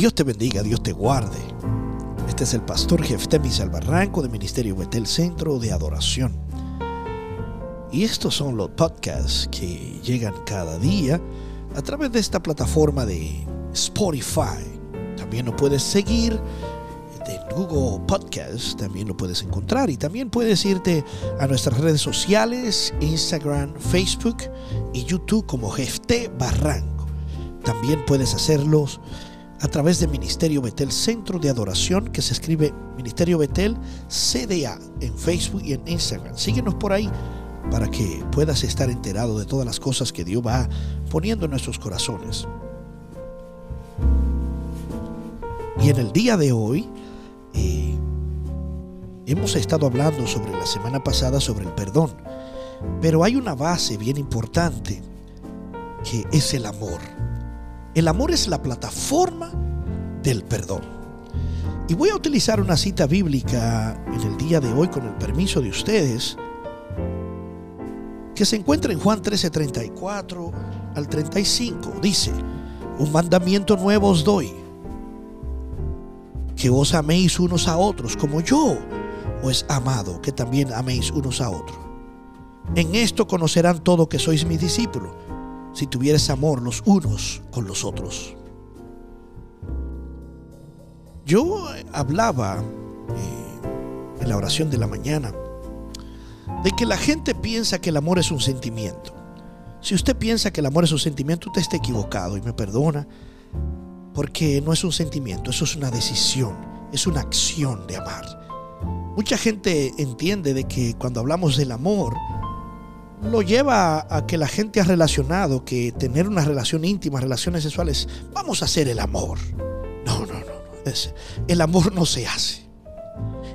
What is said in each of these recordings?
Dios te bendiga, Dios te guarde. Este es el pastor Jeftemis Albarranco de Ministerio Betel Centro de Adoración. Y estos son los podcasts que llegan cada día a través de esta plataforma de Spotify. También lo puedes seguir de Google Podcast, también lo puedes encontrar y también puedes irte a nuestras redes sociales, Instagram, Facebook y YouTube como Jefte Barranco. También puedes hacerlos a través de Ministerio Betel Centro de Adoración, que se escribe Ministerio Betel CDA en Facebook y en Instagram. Síguenos por ahí para que puedas estar enterado de todas las cosas que Dios va poniendo en nuestros corazones. Y en el día de hoy eh, hemos estado hablando sobre la semana pasada sobre el perdón, pero hay una base bien importante que es el amor. El amor es la plataforma del perdón. Y voy a utilizar una cita bíblica en el día de hoy con el permiso de ustedes, que se encuentra en Juan 13:34 al 35. Dice, un mandamiento nuevo os doy, que os améis unos a otros como yo os amado, que también améis unos a otros. En esto conocerán todo que sois mis discípulos si tuvieres amor los unos con los otros. Yo hablaba eh, en la oración de la mañana de que la gente piensa que el amor es un sentimiento. Si usted piensa que el amor es un sentimiento, usted está equivocado y me perdona, porque no es un sentimiento, eso es una decisión, es una acción de amar. Mucha gente entiende de que cuando hablamos del amor, lo lleva a que la gente ha relacionado que tener una relación íntima, relaciones sexuales, vamos a hacer el amor. No, no, no, no. el amor no se hace.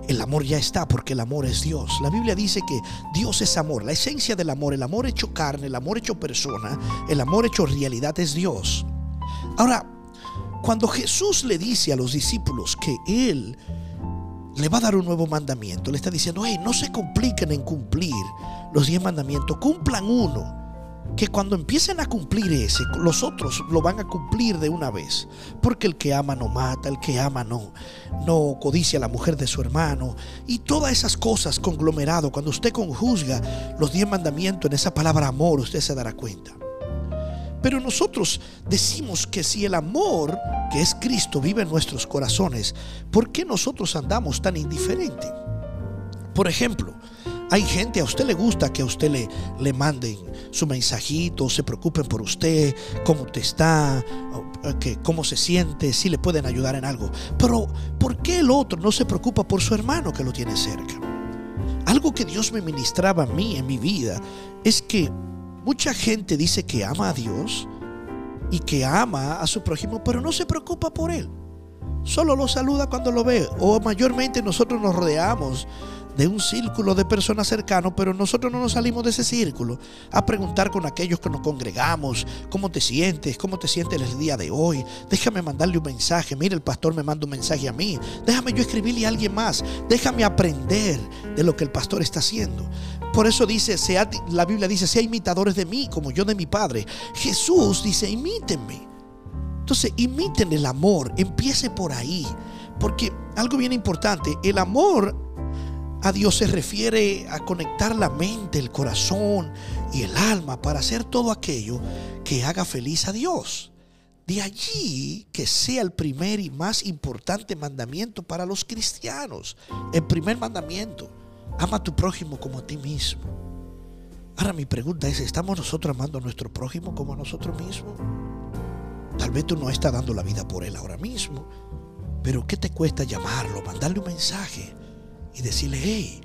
El amor ya está porque el amor es Dios. La Biblia dice que Dios es amor. La esencia del amor, el amor hecho carne, el amor hecho persona, el amor hecho realidad es Dios. Ahora, cuando Jesús le dice a los discípulos que Él le va a dar un nuevo mandamiento, le está diciendo, hey, no se compliquen en cumplir los diez mandamientos, cumplan uno. Que cuando empiecen a cumplir ese, los otros lo van a cumplir de una vez. Porque el que ama no mata, el que ama no, no codicia a la mujer de su hermano. Y todas esas cosas conglomerado, cuando usted conjuzga los diez mandamientos en esa palabra amor, usted se dará cuenta. Pero nosotros decimos que si el amor, que es Cristo, vive en nuestros corazones, ¿por qué nosotros andamos tan indiferentes? Por ejemplo, hay gente, a usted le gusta que a usted le, le manden su mensajito, se preocupen por usted, cómo te está, que, cómo se siente, si le pueden ayudar en algo. Pero, ¿por qué el otro no se preocupa por su hermano que lo tiene cerca? Algo que Dios me ministraba a mí en mi vida es que mucha gente dice que ama a Dios y que ama a su prójimo, pero no se preocupa por él. Solo lo saluda cuando lo ve. O mayormente nosotros nos rodeamos de un círculo de personas cercanos, pero nosotros no nos salimos de ese círculo a preguntar con aquellos que nos congregamos, ¿cómo te sientes? ¿Cómo te sientes el día de hoy? Déjame mandarle un mensaje, mire, el pastor me manda un mensaje a mí, déjame yo escribirle a alguien más, déjame aprender de lo que el pastor está haciendo. Por eso dice, sea, la Biblia dice, sea imitadores de mí como yo de mi Padre. Jesús dice, imítenme. Entonces, imiten el amor, empiece por ahí. Porque algo bien importante, el amor a Dios se refiere a conectar la mente, el corazón y el alma para hacer todo aquello que haga feliz a Dios. De allí que sea el primer y más importante mandamiento para los cristianos. El primer mandamiento, ama a tu prójimo como a ti mismo. Ahora mi pregunta es, ¿estamos nosotros amando a nuestro prójimo como a nosotros mismos? Tal vez tú no estás dando la vida por él ahora mismo, pero ¿qué te cuesta llamarlo, mandarle un mensaje? Y decirle, hey,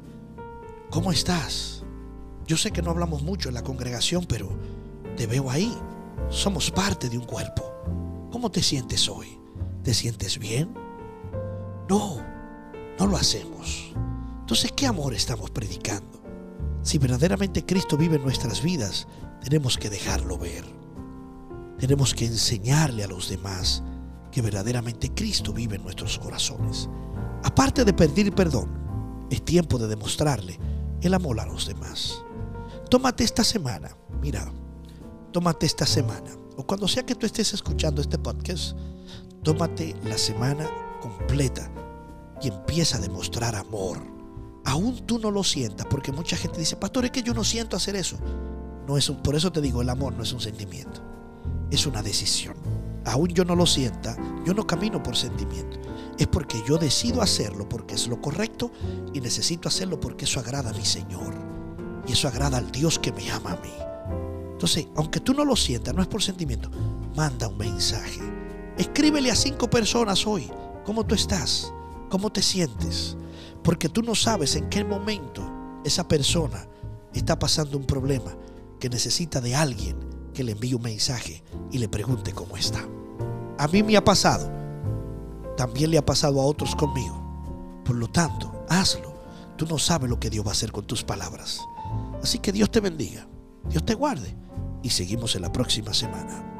¿cómo estás? Yo sé que no hablamos mucho en la congregación, pero te veo ahí. Somos parte de un cuerpo. ¿Cómo te sientes hoy? ¿Te sientes bien? No, no lo hacemos. Entonces, ¿qué amor estamos predicando? Si verdaderamente Cristo vive en nuestras vidas, tenemos que dejarlo ver. Tenemos que enseñarle a los demás que verdaderamente Cristo vive en nuestros corazones. Aparte de pedir perdón, es tiempo de demostrarle el amor a los demás. Tómate esta semana, mira, tómate esta semana, o cuando sea que tú estés escuchando este podcast, tómate la semana completa y empieza a demostrar amor. Aún tú no lo sientas, porque mucha gente dice, pastor, es que yo no siento hacer eso. No es por eso te digo, el amor no es un sentimiento, es una decisión. Aún yo no lo sienta, yo no camino por sentimiento. Es porque yo decido hacerlo porque es lo correcto y necesito hacerlo porque eso agrada a mi Señor. Y eso agrada al Dios que me ama a mí. Entonces, aunque tú no lo sientas, no es por sentimiento, manda un mensaje. Escríbele a cinco personas hoy cómo tú estás, cómo te sientes. Porque tú no sabes en qué momento esa persona está pasando un problema que necesita de alguien que le envíe un mensaje y le pregunte cómo está. A mí me ha pasado. También le ha pasado a otros conmigo. Por lo tanto, hazlo. Tú no sabes lo que Dios va a hacer con tus palabras. Así que Dios te bendiga. Dios te guarde y seguimos en la próxima semana.